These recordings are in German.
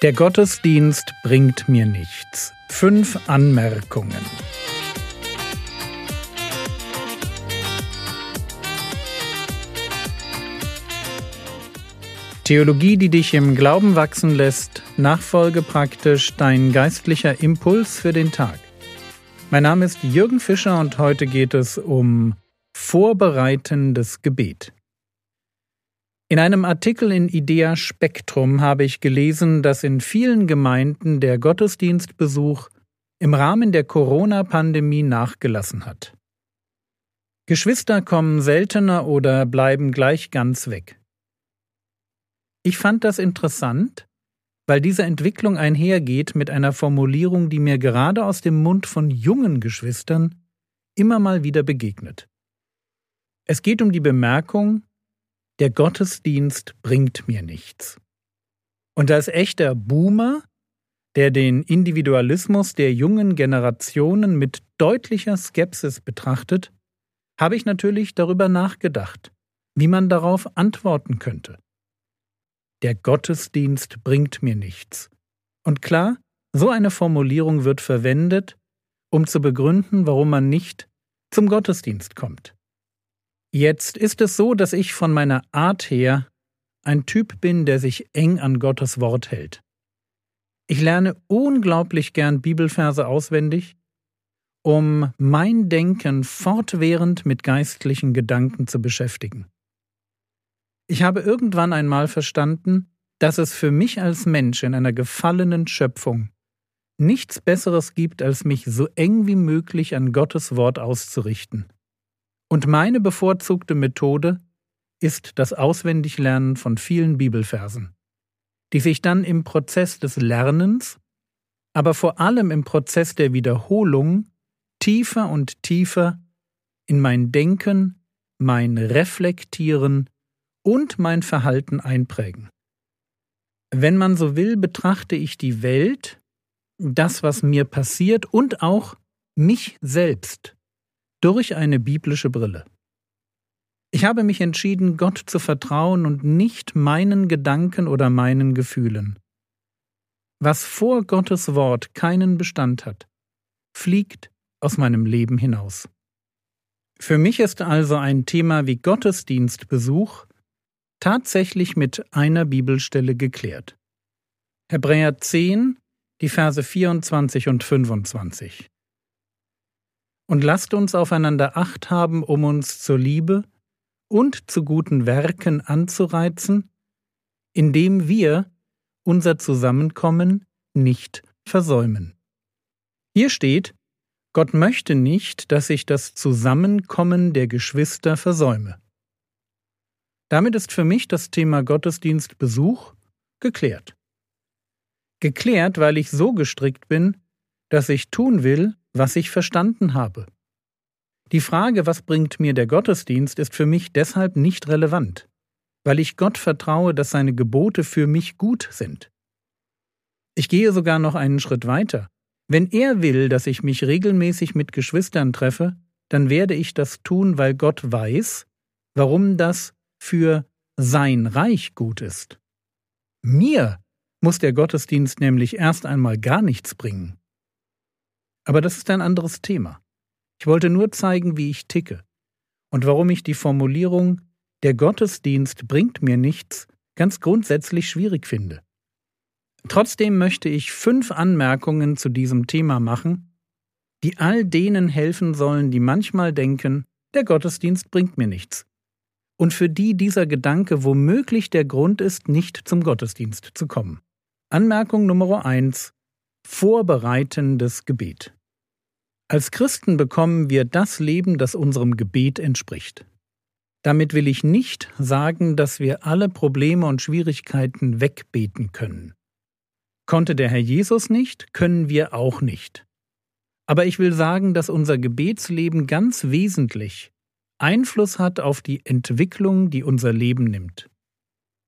Der Gottesdienst bringt mir nichts. Fünf Anmerkungen. Theologie, die dich im Glauben wachsen lässt, nachfolge praktisch dein geistlicher Impuls für den Tag. Mein Name ist Jürgen Fischer und heute geht es um vorbereitendes Gebet. In einem Artikel in Idea Spektrum habe ich gelesen, dass in vielen Gemeinden der Gottesdienstbesuch im Rahmen der Corona-Pandemie nachgelassen hat. Geschwister kommen seltener oder bleiben gleich ganz weg. Ich fand das interessant, weil diese Entwicklung einhergeht mit einer Formulierung, die mir gerade aus dem Mund von jungen Geschwistern immer mal wieder begegnet. Es geht um die Bemerkung, der Gottesdienst bringt mir nichts. Und als echter Boomer, der den Individualismus der jungen Generationen mit deutlicher Skepsis betrachtet, habe ich natürlich darüber nachgedacht, wie man darauf antworten könnte. Der Gottesdienst bringt mir nichts. Und klar, so eine Formulierung wird verwendet, um zu begründen, warum man nicht zum Gottesdienst kommt. Jetzt ist es so, dass ich von meiner Art her ein Typ bin, der sich eng an Gottes Wort hält. Ich lerne unglaublich gern Bibelverse auswendig, um mein Denken fortwährend mit geistlichen Gedanken zu beschäftigen. Ich habe irgendwann einmal verstanden, dass es für mich als Mensch in einer gefallenen Schöpfung nichts Besseres gibt, als mich so eng wie möglich an Gottes Wort auszurichten. Und meine bevorzugte Methode ist das Auswendiglernen von vielen Bibelversen, die sich dann im Prozess des Lernens, aber vor allem im Prozess der Wiederholung tiefer und tiefer in mein Denken, mein Reflektieren und mein Verhalten einprägen. Wenn man so will, betrachte ich die Welt, das, was mir passiert und auch mich selbst durch eine biblische Brille. Ich habe mich entschieden, Gott zu vertrauen und nicht meinen Gedanken oder meinen Gefühlen. Was vor Gottes Wort keinen Bestand hat, fliegt aus meinem Leben hinaus. Für mich ist also ein Thema wie Gottesdienstbesuch tatsächlich mit einer Bibelstelle geklärt. Hebräer 10, die Verse 24 und 25 und lasst uns aufeinander acht haben, um uns zur Liebe und zu guten Werken anzureizen, indem wir unser Zusammenkommen nicht versäumen. Hier steht, Gott möchte nicht, dass ich das Zusammenkommen der Geschwister versäume. Damit ist für mich das Thema Gottesdienstbesuch geklärt. Geklärt, weil ich so gestrickt bin, dass ich tun will, was ich verstanden habe. Die Frage, was bringt mir der Gottesdienst, ist für mich deshalb nicht relevant, weil ich Gott vertraue, dass seine Gebote für mich gut sind. Ich gehe sogar noch einen Schritt weiter. Wenn er will, dass ich mich regelmäßig mit Geschwistern treffe, dann werde ich das tun, weil Gott weiß, warum das für sein Reich gut ist. Mir muss der Gottesdienst nämlich erst einmal gar nichts bringen. Aber das ist ein anderes Thema. Ich wollte nur zeigen, wie ich ticke und warum ich die Formulierung der Gottesdienst bringt mir nichts ganz grundsätzlich schwierig finde. Trotzdem möchte ich fünf Anmerkungen zu diesem Thema machen, die all denen helfen sollen, die manchmal denken, der Gottesdienst bringt mir nichts. Und für die dieser Gedanke womöglich der Grund ist, nicht zum Gottesdienst zu kommen. Anmerkung Nummer eins: Vorbereitendes Gebet. Als Christen bekommen wir das Leben, das unserem Gebet entspricht. Damit will ich nicht sagen, dass wir alle Probleme und Schwierigkeiten wegbeten können. Konnte der Herr Jesus nicht, können wir auch nicht. Aber ich will sagen, dass unser Gebetsleben ganz wesentlich Einfluss hat auf die Entwicklung, die unser Leben nimmt.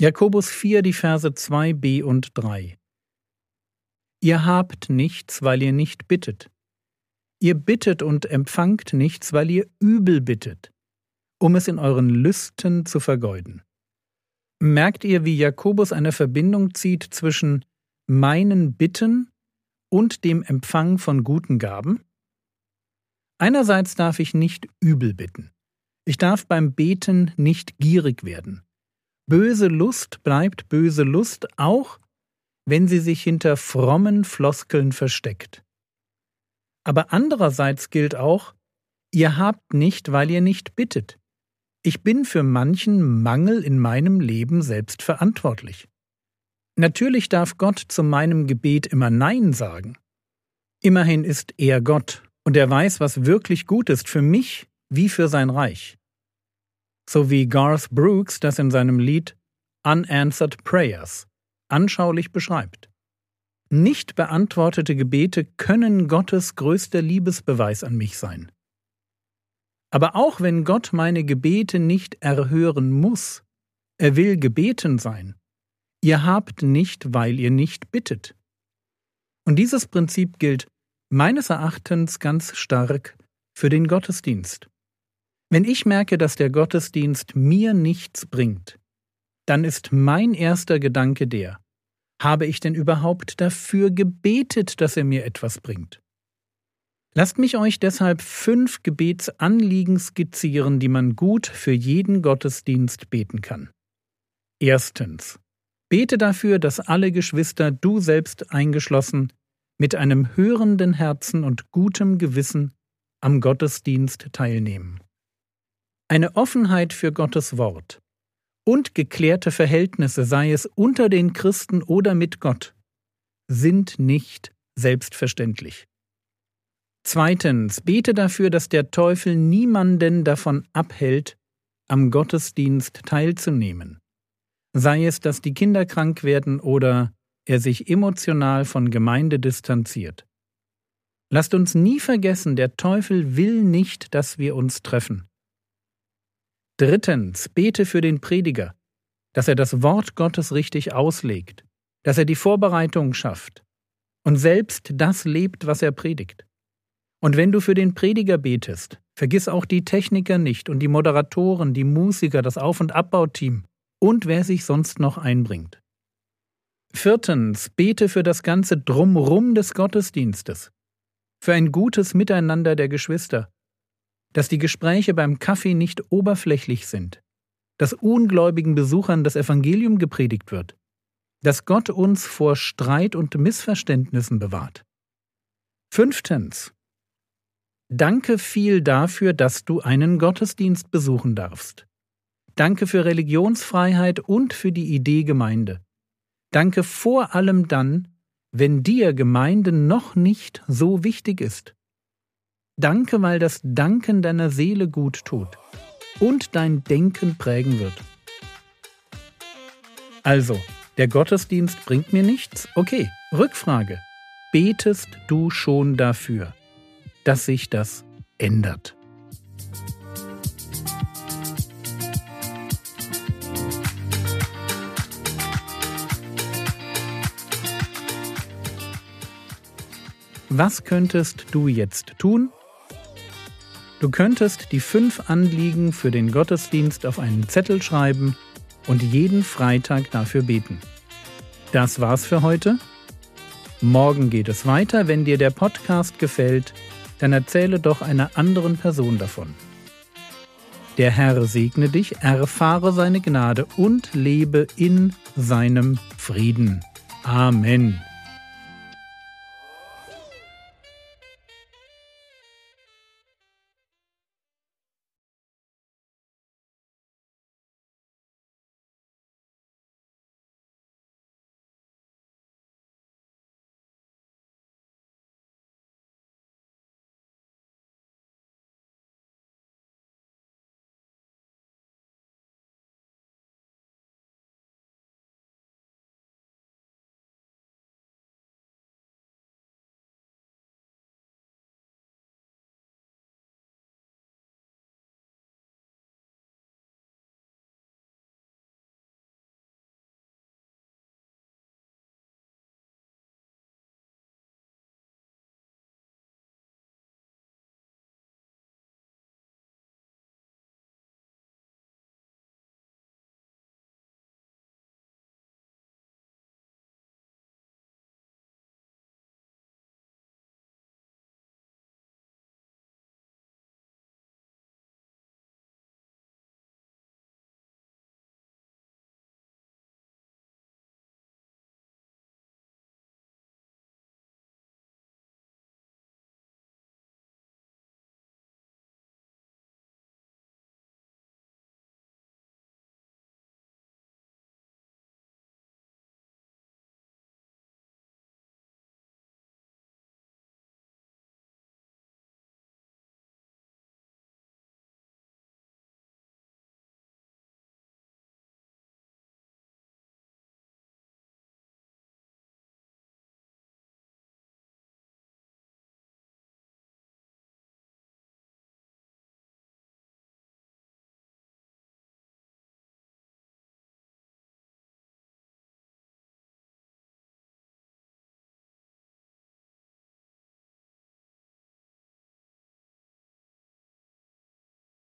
Jakobus 4, die Verse 2b und 3. Ihr habt nichts, weil ihr nicht bittet. Ihr bittet und empfangt nichts, weil ihr übel bittet, um es in euren Lüsten zu vergeuden. Merkt ihr, wie Jakobus eine Verbindung zieht zwischen meinen Bitten und dem Empfang von guten Gaben? Einerseits darf ich nicht übel bitten. Ich darf beim Beten nicht gierig werden. Böse Lust bleibt böse Lust, auch wenn sie sich hinter frommen Floskeln versteckt. Aber andererseits gilt auch, ihr habt nicht, weil ihr nicht bittet. Ich bin für manchen Mangel in meinem Leben selbst verantwortlich. Natürlich darf Gott zu meinem Gebet immer Nein sagen. Immerhin ist er Gott und er weiß, was wirklich gut ist für mich wie für sein Reich. So wie Garth Brooks das in seinem Lied Unanswered Prayers anschaulich beschreibt. Nicht beantwortete Gebete können Gottes größter Liebesbeweis an mich sein. Aber auch wenn Gott meine Gebete nicht erhören muss, er will gebeten sein. Ihr habt nicht, weil ihr nicht bittet. Und dieses Prinzip gilt meines Erachtens ganz stark für den Gottesdienst. Wenn ich merke, dass der Gottesdienst mir nichts bringt, dann ist mein erster Gedanke der, habe ich denn überhaupt dafür gebetet, dass er mir etwas bringt? Lasst mich euch deshalb fünf Gebetsanliegen skizzieren, die man gut für jeden Gottesdienst beten kann. Erstens. Bete dafür, dass alle Geschwister, du selbst eingeschlossen, mit einem hörenden Herzen und gutem Gewissen am Gottesdienst teilnehmen. Eine Offenheit für Gottes Wort und geklärte Verhältnisse, sei es unter den Christen oder mit Gott, sind nicht selbstverständlich. Zweitens, bete dafür, dass der Teufel niemanden davon abhält, am Gottesdienst teilzunehmen. Sei es, dass die Kinder krank werden oder er sich emotional von Gemeinde distanziert. Lasst uns nie vergessen, der Teufel will nicht, dass wir uns treffen. Drittens, bete für den Prediger, dass er das Wort Gottes richtig auslegt, dass er die Vorbereitung schafft und selbst das lebt, was er predigt. Und wenn du für den Prediger betest, vergiss auch die Techniker nicht und die Moderatoren, die Musiker, das Auf- und Abbauteam und wer sich sonst noch einbringt. Viertens, bete für das ganze Drumrum des Gottesdienstes, für ein gutes Miteinander der Geschwister, dass die Gespräche beim Kaffee nicht oberflächlich sind, dass ungläubigen Besuchern das Evangelium gepredigt wird, dass Gott uns vor Streit und Missverständnissen bewahrt. Fünftens, Danke viel dafür, dass du einen Gottesdienst besuchen darfst. Danke für Religionsfreiheit und für die Idee Gemeinde. Danke vor allem dann, wenn dir Gemeinde noch nicht so wichtig ist. Danke, weil das Danken deiner Seele gut tut und dein Denken prägen wird. Also, der Gottesdienst bringt mir nichts? Okay, Rückfrage. Betest du schon dafür? dass sich das ändert. Was könntest du jetzt tun? Du könntest die fünf Anliegen für den Gottesdienst auf einen Zettel schreiben und jeden Freitag dafür beten. Das war's für heute. Morgen geht es weiter. Wenn dir der Podcast gefällt, dann erzähle doch einer anderen Person davon. Der Herr segne dich, erfahre seine Gnade und lebe in seinem Frieden. Amen.